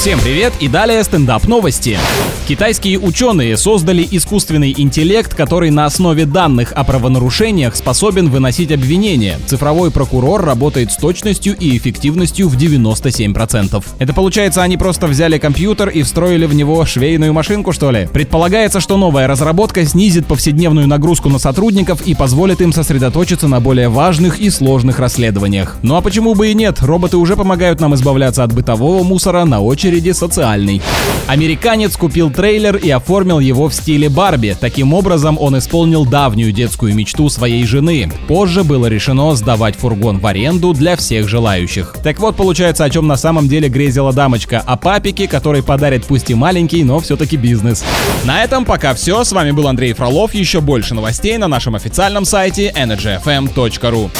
Всем привет и далее стендап новости. Китайские ученые создали искусственный интеллект, который на основе данных о правонарушениях способен выносить обвинения. Цифровой прокурор работает с точностью и эффективностью в 97%. Это получается, они просто взяли компьютер и встроили в него швейную машинку, что ли? Предполагается, что новая разработка снизит повседневную нагрузку на сотрудников и позволит им сосредоточиться на более важных и сложных расследованиях. Ну а почему бы и нет? Роботы уже помогают нам избавляться от бытового мусора, на очереди социальный. Американец купил трейлер и оформил его в стиле Барби. Таким образом, он исполнил давнюю детскую мечту своей жены. Позже было решено сдавать фургон в аренду для всех желающих. Так вот, получается, о чем на самом деле грезила дамочка. О папике, который подарит пусть и маленький, но все-таки бизнес. На этом пока все. С вами был Андрей Фролов. Еще больше новостей на нашем официальном сайте energyfm.ru.